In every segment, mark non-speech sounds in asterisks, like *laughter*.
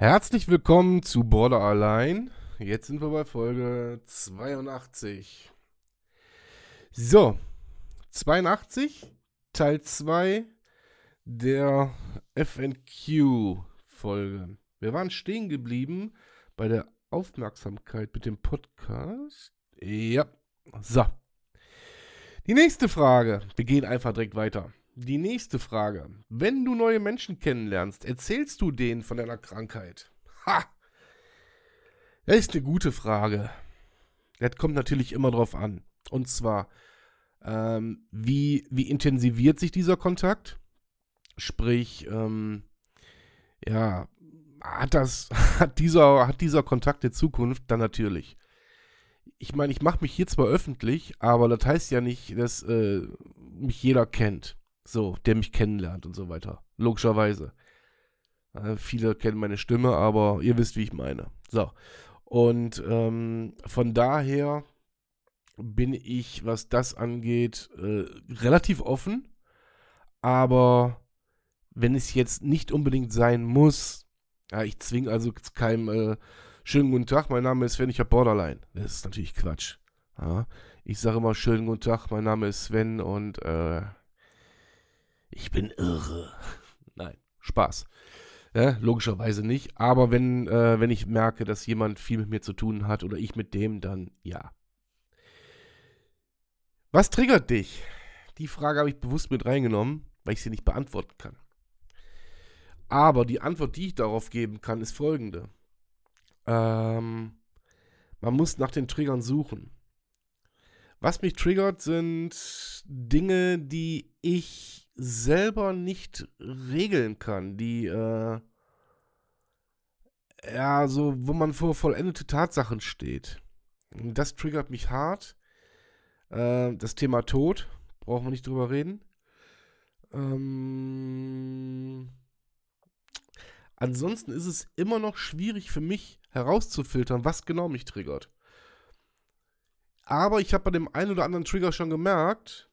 Herzlich willkommen zu Border Allein. Jetzt sind wir bei Folge 82. So, 82, Teil 2 der FNQ-Folge. Wir waren stehen geblieben bei der Aufmerksamkeit mit dem Podcast. Ja, so. Die nächste Frage. Wir gehen einfach direkt weiter. Die nächste Frage. Wenn du neue Menschen kennenlernst, erzählst du denen von deiner Krankheit? Ha! Das ist eine gute Frage. Das kommt natürlich immer drauf an. Und zwar, ähm, wie, wie intensiviert sich dieser Kontakt? Sprich, ähm, ja, hat das, *laughs* hat dieser, hat dieser Kontakt in Zukunft? Dann natürlich. Ich meine, ich mache mich hier zwar öffentlich, aber das heißt ja nicht, dass äh, mich jeder kennt. So, der mich kennenlernt und so weiter. Logischerweise. Äh, viele kennen meine Stimme, aber ihr wisst, wie ich meine. So. Und ähm, von daher bin ich, was das angeht, äh, relativ offen. Aber wenn es jetzt nicht unbedingt sein muss, ja, ich zwinge also keinem äh, schönen guten Tag, mein Name ist Sven, ich habe Borderline. Das ist natürlich Quatsch. Ja, ich sage immer schönen guten Tag, mein Name ist Sven und äh, ich bin irre. Nein, Spaß. Ja, logischerweise nicht. Aber wenn, äh, wenn ich merke, dass jemand viel mit mir zu tun hat oder ich mit dem, dann ja. Was triggert dich? Die Frage habe ich bewusst mit reingenommen, weil ich sie nicht beantworten kann. Aber die Antwort, die ich darauf geben kann, ist folgende. Ähm, man muss nach den Triggern suchen. Was mich triggert, sind Dinge, die ich selber nicht regeln kann, die, äh, ja, so, wo man vor vollendete Tatsachen steht. Das triggert mich hart. Äh, das Thema Tod, brauchen wir nicht drüber reden. Ähm, ansonsten ist es immer noch schwierig für mich herauszufiltern, was genau mich triggert. Aber ich habe bei dem einen oder anderen Trigger schon gemerkt,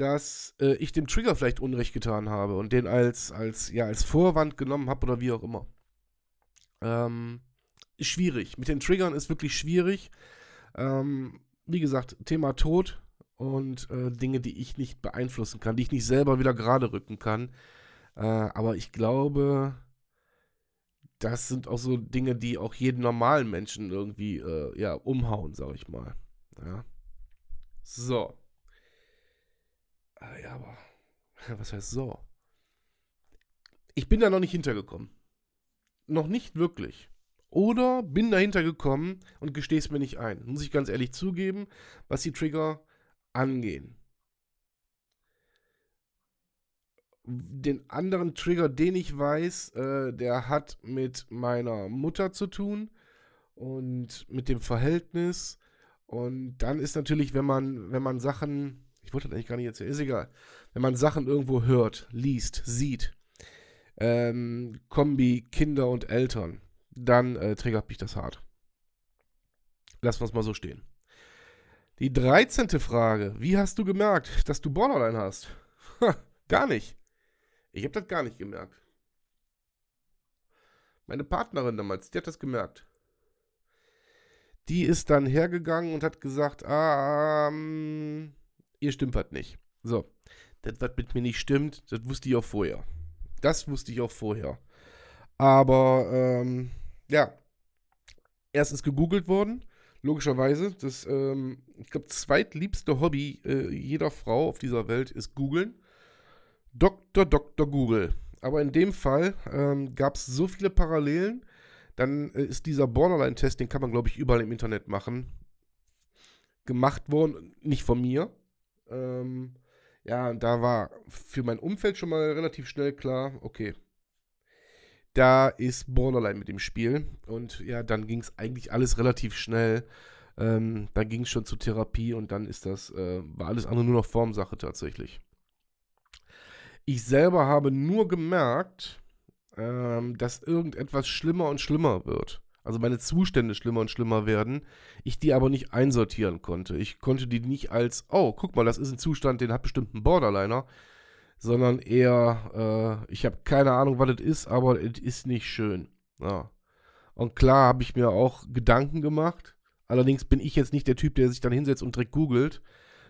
dass äh, ich dem Trigger vielleicht Unrecht getan habe und den als, als, ja, als Vorwand genommen habe oder wie auch immer. Ähm, schwierig. Mit den Triggern ist wirklich schwierig. Ähm, wie gesagt, Thema Tod und äh, Dinge, die ich nicht beeinflussen kann, die ich nicht selber wieder gerade rücken kann. Äh, aber ich glaube, das sind auch so Dinge, die auch jeden normalen Menschen irgendwie äh, ja, umhauen, sag ich mal. Ja. So. Ah, ja, aber *laughs* was heißt so? Ich bin da noch nicht hintergekommen. Noch nicht wirklich. Oder bin dahinter gekommen und gestehe es mir nicht ein. Muss ich ganz ehrlich zugeben, was die Trigger angehen. Den anderen Trigger, den ich weiß, äh, der hat mit meiner Mutter zu tun und mit dem Verhältnis und dann ist natürlich, wenn man, wenn man Sachen, ich wollte das eigentlich gar nicht erzählen, ist egal, wenn man Sachen irgendwo hört, liest, sieht, ähm, Kombi Kinder und Eltern, dann äh, triggert mich das hart. Lassen wir es mal so stehen. Die 13. Frage. Wie hast du gemerkt, dass du Borderline hast? Ha, gar nicht. Ich habe das gar nicht gemerkt. Meine Partnerin damals, die hat das gemerkt. Die ist dann hergegangen und hat gesagt, ah, ähm, ihr stimmt was nicht. So, das, was mit mir nicht stimmt, das wusste ich auch vorher. Das wusste ich auch vorher. Aber, ähm, ja, erst ist gegoogelt worden, logischerweise. Das, ähm, ich glaube, zweitliebste Hobby äh, jeder Frau auf dieser Welt ist googeln. Dr. Dr. Google. Aber in dem Fall ähm, gab es so viele Parallelen, dann äh, ist dieser Borderline-Test, den kann man, glaube ich, überall im Internet machen, gemacht worden, nicht von mir. Ähm, ja, da war für mein Umfeld schon mal relativ schnell klar, okay, da ist Borderline mit dem Spiel. Und ja, dann ging es eigentlich alles relativ schnell. Ähm, dann ging es schon zur Therapie und dann ist das, äh, war alles andere nur noch Formsache tatsächlich. Ich selber habe nur gemerkt, ähm, dass irgendetwas schlimmer und schlimmer wird. Also meine Zustände schlimmer und schlimmer werden. Ich die aber nicht einsortieren konnte. Ich konnte die nicht als, oh, guck mal, das ist ein Zustand, den hat bestimmt ein Borderliner. Sondern eher, äh, ich habe keine Ahnung, was das ist, aber es ist nicht schön. Ja. Und klar habe ich mir auch Gedanken gemacht. Allerdings bin ich jetzt nicht der Typ, der sich dann hinsetzt und direkt googelt,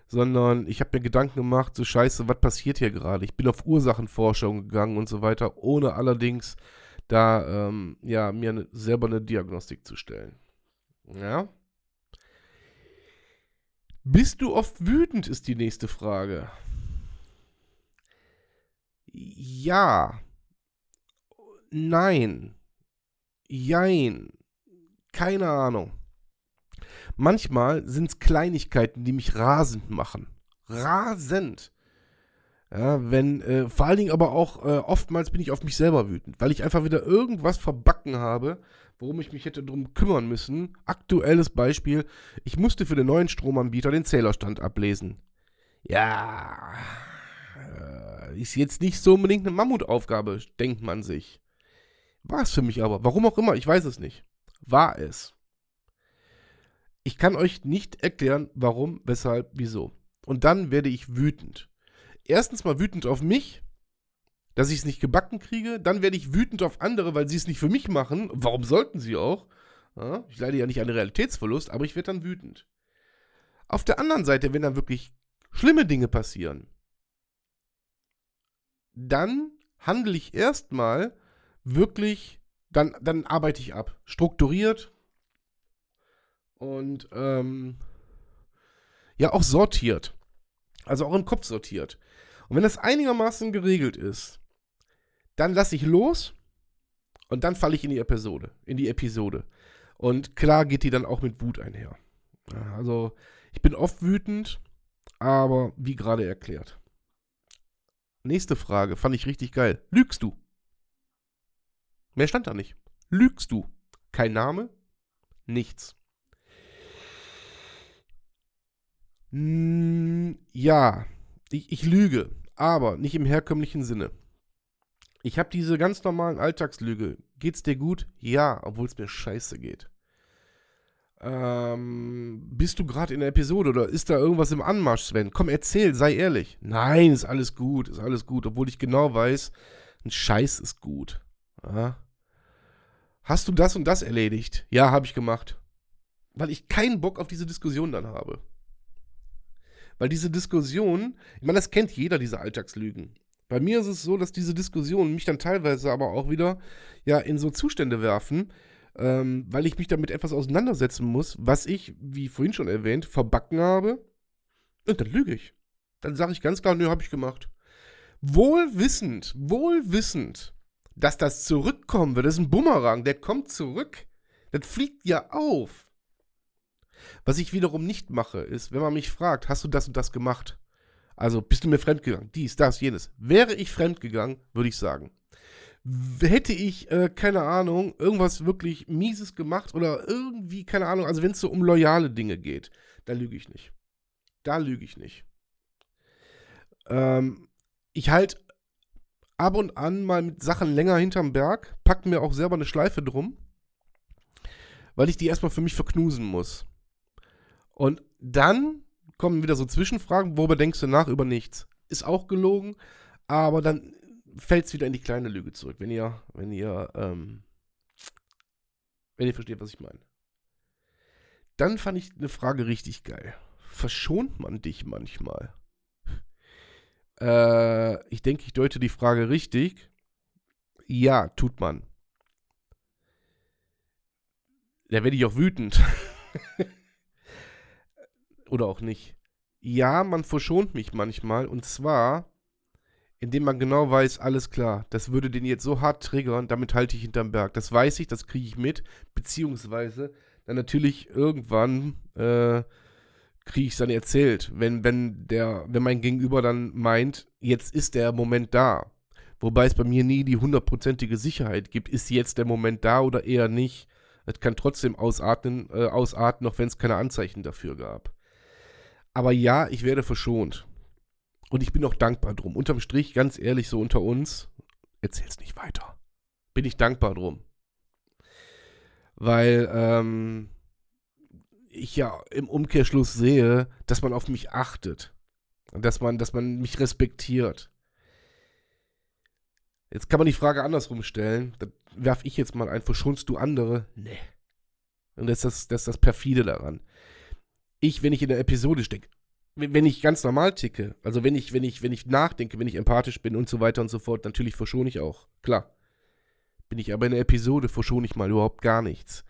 sondern ich habe mir Gedanken gemacht, so scheiße, was passiert hier gerade? Ich bin auf Ursachenforschung gegangen und so weiter, ohne allerdings da ähm, ja, mir ne, selber eine Diagnostik zu stellen. Ja. Bist du oft wütend, ist die nächste Frage. Ja. Nein. Jein. Keine Ahnung. Manchmal sind es Kleinigkeiten, die mich rasend machen. Rasend. Ja, wenn, äh, vor allen Dingen aber auch, äh, oftmals bin ich auf mich selber wütend, weil ich einfach wieder irgendwas verbacken habe, worum ich mich hätte drum kümmern müssen. Aktuelles Beispiel, ich musste für den neuen Stromanbieter den Zählerstand ablesen. Ja, äh, ist jetzt nicht so unbedingt eine Mammutaufgabe, denkt man sich. War es für mich aber, warum auch immer, ich weiß es nicht. War es. Ich kann euch nicht erklären, warum, weshalb, wieso. Und dann werde ich wütend erstens mal wütend auf mich, dass ich es nicht gebacken kriege. Dann werde ich wütend auf andere, weil sie es nicht für mich machen. Warum sollten sie auch? Ja, ich leide ja nicht an Realitätsverlust, aber ich werde dann wütend. Auf der anderen Seite, wenn dann wirklich schlimme Dinge passieren, dann handle ich erstmal wirklich, dann, dann arbeite ich ab. Strukturiert und ähm, ja auch sortiert. Also auch im Kopf sortiert. Und wenn das einigermaßen geregelt ist, dann lasse ich los und dann falle ich in die Episode, in die Episode. Und klar geht die dann auch mit Wut einher. Also, ich bin oft wütend, aber wie gerade erklärt. Nächste Frage, fand ich richtig geil. Lügst du? Mehr stand da nicht. Lügst du? Kein Name? Nichts. Mm, ja, ich, ich lüge aber nicht im herkömmlichen Sinne. Ich habe diese ganz normalen Alltagslüge. Geht's dir gut? Ja, obwohl es mir scheiße geht. Ähm, bist du gerade in der Episode oder ist da irgendwas im Anmarsch, Sven? Komm, erzähl, sei ehrlich. Nein, ist alles gut, ist alles gut, obwohl ich genau weiß, ein Scheiß ist gut. Ja. Hast du das und das erledigt? Ja, habe ich gemacht. Weil ich keinen Bock auf diese Diskussion dann habe. Weil diese Diskussion, ich meine, das kennt jeder, diese Alltagslügen. Bei mir ist es so, dass diese Diskussionen mich dann teilweise aber auch wieder ja in so Zustände werfen, ähm, weil ich mich damit etwas auseinandersetzen muss, was ich, wie vorhin schon erwähnt, verbacken habe. Und dann lüge ich. Dann sage ich ganz klar, nö, habe ich gemacht. Wohlwissend, wohlwissend, dass das zurückkommen wird. Das ist ein Bumerang, der kommt zurück. Das fliegt ja auf. Was ich wiederum nicht mache, ist, wenn man mich fragt, hast du das und das gemacht? Also bist du mir fremdgegangen? Dies, das, jenes. Wäre ich fremdgegangen, würde ich sagen. Hätte ich, äh, keine Ahnung, irgendwas wirklich Mieses gemacht oder irgendwie, keine Ahnung, also wenn es so um loyale Dinge geht, da lüge ich nicht. Da lüge ich nicht. Ähm, ich halte ab und an mal mit Sachen länger hinterm Berg, packe mir auch selber eine Schleife drum, weil ich die erstmal für mich verknusen muss. Und dann kommen wieder so Zwischenfragen, worüber denkst du nach? Über nichts. Ist auch gelogen, aber dann fällt es wieder in die kleine Lüge zurück, wenn ihr, wenn ihr, ähm, wenn ihr versteht, was ich meine. Dann fand ich eine Frage richtig geil. Verschont man dich manchmal? *laughs* äh, ich denke, ich deute die Frage richtig. Ja, tut man. Da werde ich auch wütend. *laughs* oder auch nicht. Ja, man verschont mich manchmal und zwar, indem man genau weiß, alles klar, das würde den jetzt so hart triggern, damit halte ich hinterm Berg. Das weiß ich, das kriege ich mit, beziehungsweise dann natürlich irgendwann äh, kriege ich es dann erzählt, wenn, wenn, der, wenn mein Gegenüber dann meint, jetzt ist der Moment da. Wobei es bei mir nie die hundertprozentige Sicherheit gibt, ist jetzt der Moment da oder eher nicht. Es kann trotzdem ausatmen, äh, ausarten, auch wenn es keine Anzeichen dafür gab. Aber ja, ich werde verschont. Und ich bin auch dankbar drum. Unterm Strich, ganz ehrlich, so unter uns, erzähl's nicht weiter. Bin ich dankbar drum. Weil ähm, ich ja im Umkehrschluss sehe, dass man auf mich achtet. Dass man, dass man mich respektiert. Jetzt kann man die Frage andersrum stellen. Da werfe ich jetzt mal ein, verschonst du andere? Nee. Und das ist das, das, ist das perfide daran. Ich, wenn ich in der Episode stecke, wenn ich ganz normal ticke, also wenn ich, wenn ich, wenn ich nachdenke, wenn ich empathisch bin und so weiter und so fort, natürlich verschone ich auch. Klar. Bin ich aber in der Episode, verschone ich mal überhaupt gar nichts.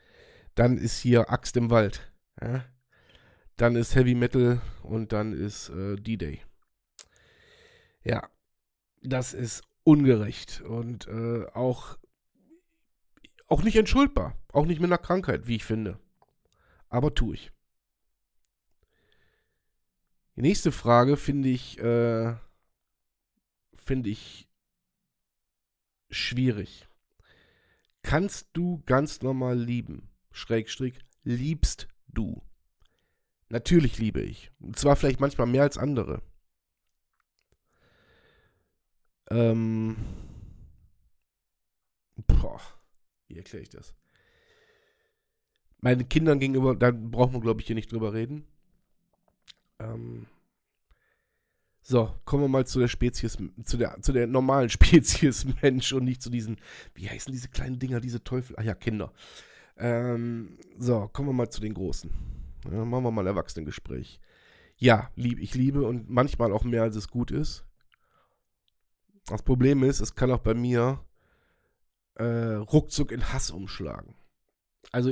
Dann ist hier Axt im Wald. Ja? Dann ist Heavy Metal und dann ist äh, D-Day. Ja, das ist ungerecht und äh, auch, auch nicht entschuldbar. Auch nicht mit einer Krankheit, wie ich finde. Aber tue ich. Die nächste Frage finde ich, äh, finde ich schwierig. Kannst du ganz normal lieben? Schrägstrich, liebst du? Natürlich liebe ich. Und zwar vielleicht manchmal mehr als andere. Ähm. Boah, wie erkläre ich das? Meinen Kindern gegenüber, da brauchen wir, glaube ich, hier nicht drüber reden. Ähm. So, kommen wir mal zu der Spezies, zu der, zu der normalen *laughs* Spezies Mensch und nicht zu diesen, wie heißen diese kleinen Dinger, diese Teufel? Ah ja, Kinder. Ähm, so, kommen wir mal zu den Großen. Ja, machen wir mal ein Erwachsenengespräch. Ja, lieb, ich liebe und manchmal auch mehr, als es gut ist. Das Problem ist, es kann auch bei mir äh, ruckzuck in Hass umschlagen. Also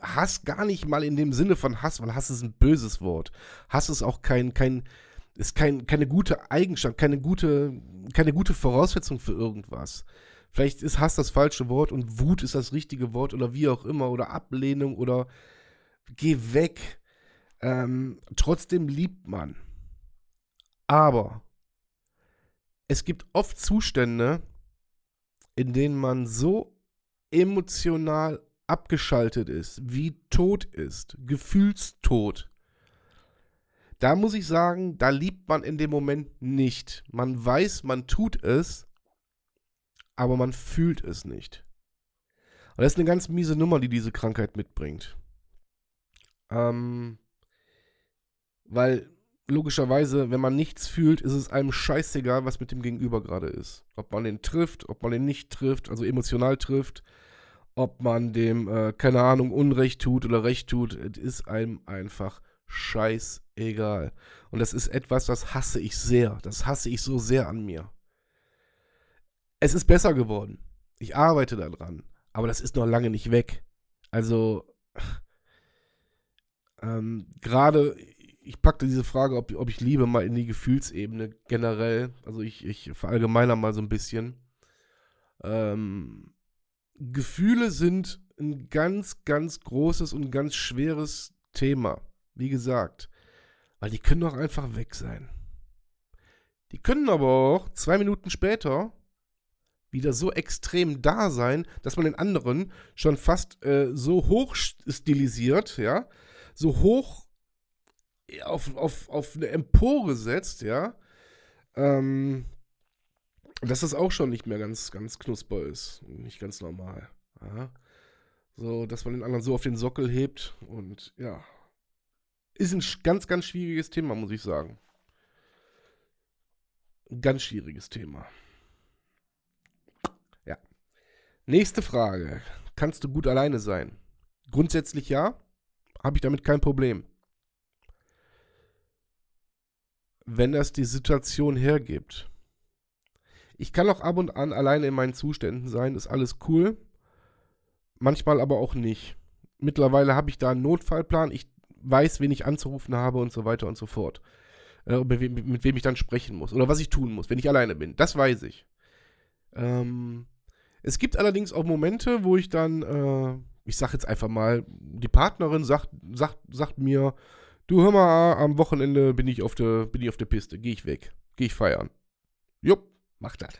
Hass gar nicht mal in dem Sinne von Hass, weil Hass ist ein böses Wort. Hass ist auch kein, kein, ist kein, keine gute Eigenschaft, keine gute, keine gute Voraussetzung für irgendwas. Vielleicht ist Hass das falsche Wort und Wut ist das richtige Wort oder wie auch immer oder Ablehnung oder geh weg. Ähm, trotzdem liebt man. Aber es gibt oft Zustände, in denen man so emotional abgeschaltet ist, wie tot ist, gefühlstot. Da muss ich sagen, da liebt man in dem Moment nicht. Man weiß, man tut es, aber man fühlt es nicht. Und das ist eine ganz miese Nummer, die diese Krankheit mitbringt. Ähm, weil logischerweise, wenn man nichts fühlt, ist es einem scheißegal, was mit dem Gegenüber gerade ist. Ob man den trifft, ob man den nicht trifft, also emotional trifft, ob man dem, äh, keine Ahnung, Unrecht tut oder Recht tut, ist einem einfach scheißegal. Und das ist etwas, das hasse ich sehr. Das hasse ich so sehr an mir. Es ist besser geworden. Ich arbeite daran. Aber das ist noch lange nicht weg. Also, *sighs* ähm, gerade, ich packte diese Frage, ob, ob ich liebe, mal in die Gefühlsebene generell. Also ich, ich verallgemeiner mal so ein bisschen. Ähm, Gefühle sind ein ganz, ganz großes und ganz schweres Thema. Wie gesagt. Weil die können doch einfach weg sein. Die können aber auch zwei Minuten später wieder so extrem da sein, dass man den anderen schon fast äh, so hoch stilisiert, ja, so hoch auf, auf, auf eine Empore setzt, ja, ähm, dass das auch schon nicht mehr ganz, ganz knusper ist. Nicht ganz normal. Ja. So, dass man den anderen so auf den Sockel hebt und ja. Ist ein ganz, ganz schwieriges Thema, muss ich sagen. Ganz schwieriges Thema. Ja. Nächste Frage. Kannst du gut alleine sein? Grundsätzlich ja habe ich damit kein Problem. Wenn das die Situation hergibt. Ich kann auch ab und an alleine in meinen Zuständen sein, ist alles cool. Manchmal aber auch nicht. Mittlerweile habe ich da einen Notfallplan. Ich weiß, wen ich anzurufen habe und so weiter und so fort. Äh, mit, wem, mit, wem, ich dann sprechen muss oder was ich tun muss, wenn ich alleine bin. Das weiß ich. Ähm, es gibt allerdings auch Momente, wo ich dann äh, ich sag jetzt einfach mal, die Partnerin sagt, sagt, sagt mir, du hör mal, am Wochenende bin ich auf der, bin ich auf der Piste, geh ich weg, geh ich feiern. Jupp, mach das.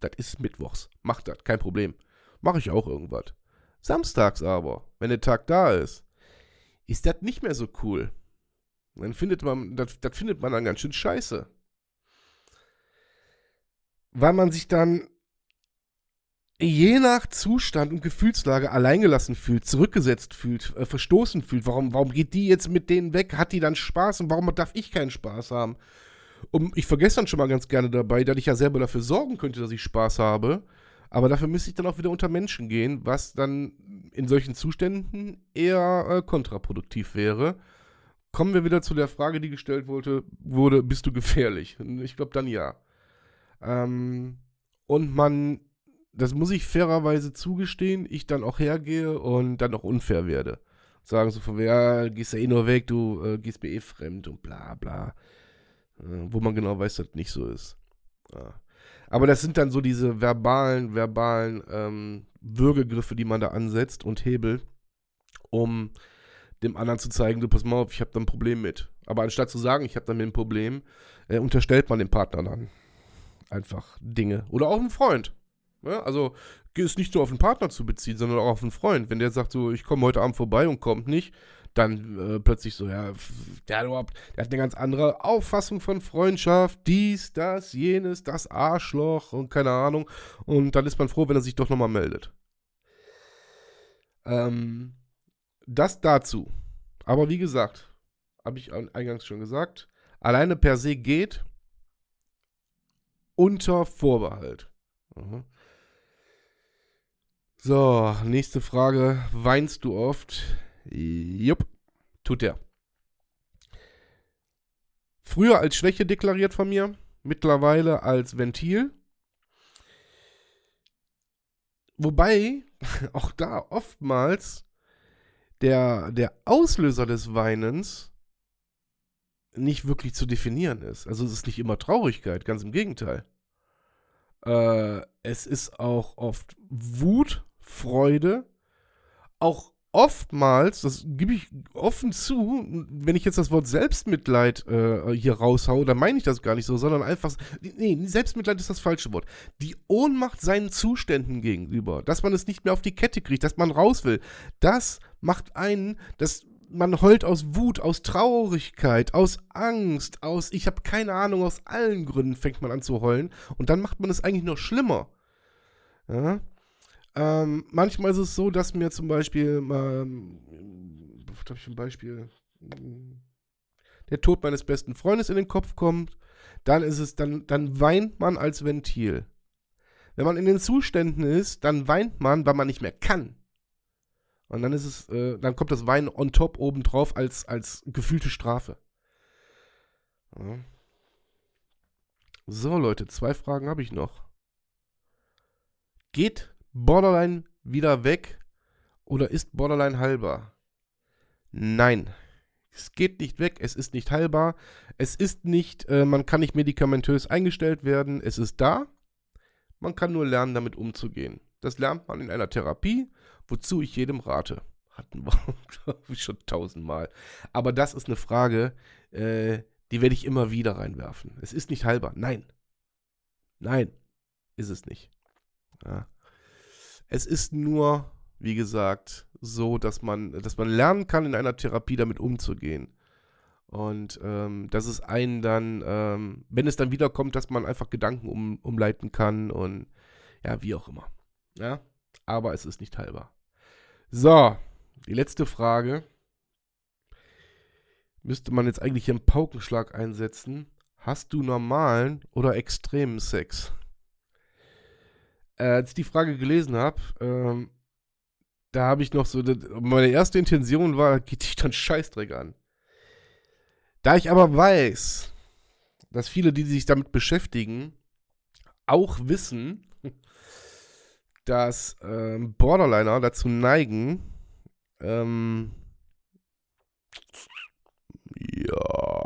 das ist mittwochs. Mach das, kein Problem. Mache ich auch irgendwas. Samstags aber, wenn der Tag da ist, ist das nicht mehr so cool. Dann findet man, das, findet man dann ganz schön scheiße. Weil man sich dann je nach Zustand und Gefühlslage alleingelassen fühlt, zurückgesetzt fühlt, äh, verstoßen fühlt. Warum, warum geht die jetzt mit denen weg? Hat die dann Spaß und warum darf ich keinen Spaß haben? Und ich vergesse dann schon mal ganz gerne dabei, dass ich ja selber dafür sorgen könnte, dass ich Spaß habe. Aber dafür müsste ich dann auch wieder unter Menschen gehen, was dann in solchen Zuständen eher äh, kontraproduktiv wäre. Kommen wir wieder zu der Frage, die gestellt wurde, wurde bist du gefährlich? Ich glaube dann ja. Ähm, und man das muss ich fairerweise zugestehen, ich dann auch hergehe und dann auch unfair werde. Sagen so von, ja, gehst ja eh nur weg, du äh, gehst mir eh fremd und bla bla. Äh, wo man genau weiß, dass das nicht so ist. Ja. Aber das sind dann so diese verbalen, verbalen ähm, Würgegriffe, die man da ansetzt und hebelt, um dem anderen zu zeigen, du pass mal auf, ich habe da ein Problem mit. Aber anstatt zu sagen, ich habe damit ein Problem, äh, unterstellt man dem Partner dann einfach Dinge. Oder auch einem Freund. Ja, also ist nicht nur auf den Partner zu beziehen, sondern auch auf einen Freund. Wenn der sagt so, ich komme heute Abend vorbei und kommt nicht, dann äh, plötzlich so, ja, der hat, überhaupt, der hat eine ganz andere Auffassung von Freundschaft, dies, das, jenes, das Arschloch und keine Ahnung. Und dann ist man froh, wenn er sich doch nochmal meldet. Ähm, das dazu. Aber wie gesagt, habe ich eingangs schon gesagt, alleine per se geht unter Vorbehalt. Mhm. So, nächste Frage. Weinst du oft? Jupp, tut er. Früher als Schwäche deklariert von mir, mittlerweile als Ventil. Wobei *laughs* auch da oftmals der, der Auslöser des Weinens nicht wirklich zu definieren ist. Also es ist nicht immer Traurigkeit, ganz im Gegenteil. Äh, es ist auch oft Wut, Freude, auch oftmals, das gebe ich offen zu, wenn ich jetzt das Wort Selbstmitleid äh, hier raushau, dann meine ich das gar nicht so, sondern einfach, nee, Selbstmitleid ist das falsche Wort. Die Ohnmacht seinen Zuständen gegenüber, dass man es nicht mehr auf die Kette kriegt, dass man raus will, das macht einen, das man heult aus Wut, aus Traurigkeit, aus Angst, aus, ich habe keine Ahnung, aus allen Gründen fängt man an zu heulen und dann macht man es eigentlich noch schlimmer. Ja? Ähm, manchmal ist es so, dass mir zum Beispiel mal, was habe ich ein Beispiel? Der Tod meines besten Freundes in den Kopf kommt, dann ist es, dann, dann weint man als Ventil. Wenn man in den Zuständen ist, dann weint man, weil man nicht mehr kann. Und dann ist es, äh, dann kommt das Weinen on top obendrauf als, als gefühlte Strafe. Ja. So, Leute, zwei Fragen habe ich noch. Geht Borderline wieder weg oder ist Borderline heilbar? Nein. Es geht nicht weg, es ist nicht heilbar, es ist nicht, äh, man kann nicht medikamentös eingestellt werden, es ist da. Man kann nur lernen, damit umzugehen. Das lernt man in einer Therapie, wozu ich jedem rate. Hatten wir, *laughs* glaube ich, schon tausendmal. Aber das ist eine Frage, äh, die werde ich immer wieder reinwerfen. Es ist nicht heilbar. Nein. Nein, ist es nicht. Ja. Es ist nur, wie gesagt, so, dass man, dass man lernen kann, in einer Therapie damit umzugehen. Und ähm, dass es einen dann, ähm, wenn es dann wiederkommt, dass man einfach Gedanken um, umleiten kann und ja, wie auch immer. Ja, aber es ist nicht heilbar. So, die letzte Frage. Müsste man jetzt eigentlich hier einen Paukenschlag einsetzen? Hast du normalen oder extremen Sex? Äh, als ich die Frage gelesen habe, ähm, da habe ich noch so, meine erste Intention war, geht dich dann Scheißdreck an. Da ich aber weiß, dass viele, die sich damit beschäftigen, auch wissen, *laughs* dass ähm, Borderliner dazu neigen, ähm, ja,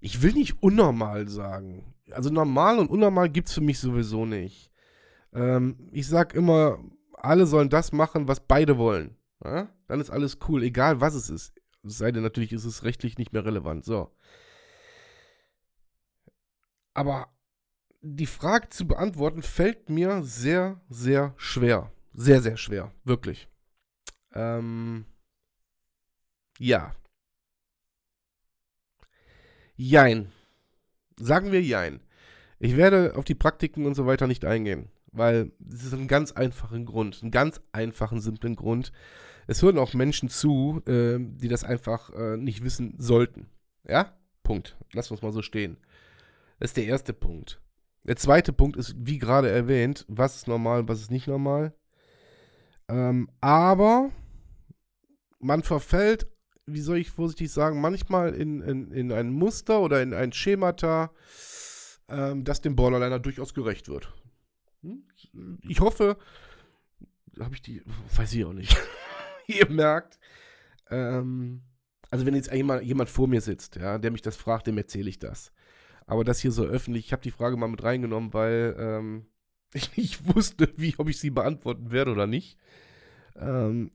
ich will nicht unnormal sagen also normal und unnormal gibt es für mich sowieso nicht. Ähm, ich sag immer, alle sollen das machen, was beide wollen. Ja? Dann ist alles cool, egal was es ist. Es sei denn, natürlich ist es rechtlich nicht mehr relevant. So. Aber die Frage zu beantworten fällt mir sehr, sehr schwer. Sehr, sehr schwer. Wirklich. Ähm, ja. Jein. Sagen wir Jein. Ich werde auf die Praktiken und so weiter nicht eingehen, weil es ist einen ganz einfachen Grund, einen ganz einfachen, simplen Grund. Es hören auch Menschen zu, äh, die das einfach äh, nicht wissen sollten. Ja? Punkt. Lass uns mal so stehen. Das ist der erste Punkt. Der zweite Punkt ist, wie gerade erwähnt, was ist normal, was ist nicht normal. Ähm, aber man verfällt, wie soll ich vorsichtig sagen, manchmal in, in, in ein Muster oder in ein Schemata, ähm, das dem Borderliner durchaus gerecht wird. Hm? Ich hoffe, habe ich die, weiß ich auch nicht. *laughs* Ihr merkt, ähm, also wenn jetzt jemand, jemand vor mir sitzt, ja, der mich das fragt, dem erzähle ich das. Aber das hier so öffentlich, ich habe die Frage mal mit reingenommen, weil ähm, *laughs* ich nicht wusste, wie, ob ich sie beantworten werde oder nicht. Ähm,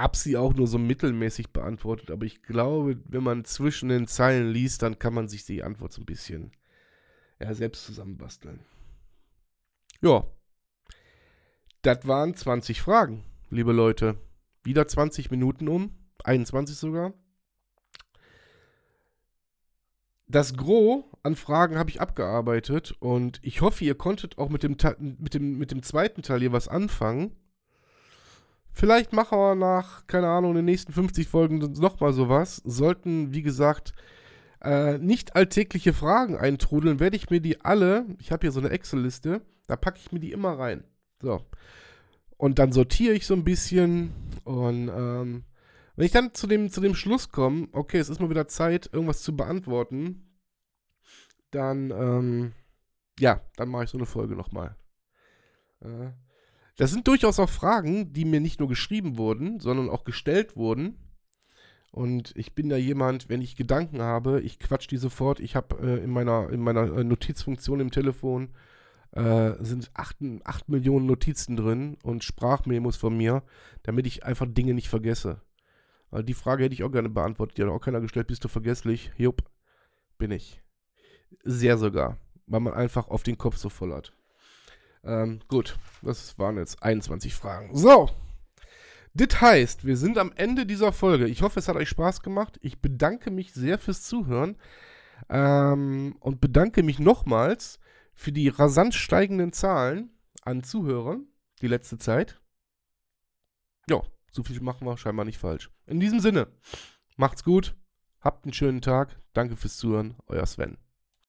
hab sie auch nur so mittelmäßig beantwortet, aber ich glaube, wenn man zwischen den Zeilen liest, dann kann man sich die Antwort so ein bisschen ja, selbst zusammenbasteln. Ja. Das waren 20 Fragen, liebe Leute. Wieder 20 Minuten um, 21 sogar. Das Gros an Fragen habe ich abgearbeitet und ich hoffe, ihr konntet auch mit dem, mit dem, mit dem zweiten Teil hier was anfangen. Vielleicht machen wir nach, keine Ahnung, den nächsten 50 Folgen nochmal sowas. Sollten, wie gesagt, äh, nicht alltägliche Fragen eintrudeln, werde ich mir die alle, ich habe hier so eine Excel-Liste, da packe ich mir die immer rein. So. Und dann sortiere ich so ein bisschen und ähm, wenn ich dann zu dem, zu dem Schluss komme, okay, es ist mal wieder Zeit, irgendwas zu beantworten, dann, ähm, ja, dann mache ich so eine Folge nochmal. Äh, das sind durchaus auch Fragen, die mir nicht nur geschrieben wurden, sondern auch gestellt wurden. Und ich bin da jemand, wenn ich Gedanken habe, ich quatsch die sofort. Ich habe äh, in meiner, in meiner äh, Notizfunktion im Telefon äh, sind 8, 8 Millionen Notizen drin und Sprachmemos von mir, damit ich einfach Dinge nicht vergesse. Also die Frage hätte ich auch gerne beantwortet. Die hat auch keiner gestellt. Bist du vergesslich? Jupp, bin ich. Sehr sogar. Weil man einfach auf den Kopf so voll hat. Ähm, gut, das waren jetzt 21 Fragen. So. Das heißt, wir sind am Ende dieser Folge. Ich hoffe, es hat euch Spaß gemacht. Ich bedanke mich sehr fürs Zuhören. Ähm, und bedanke mich nochmals für die rasant steigenden Zahlen an Zuhörern die letzte Zeit. Ja, so viel machen wir scheinbar nicht falsch. In diesem Sinne, macht's gut, habt einen schönen Tag, danke fürs Zuhören, euer Sven.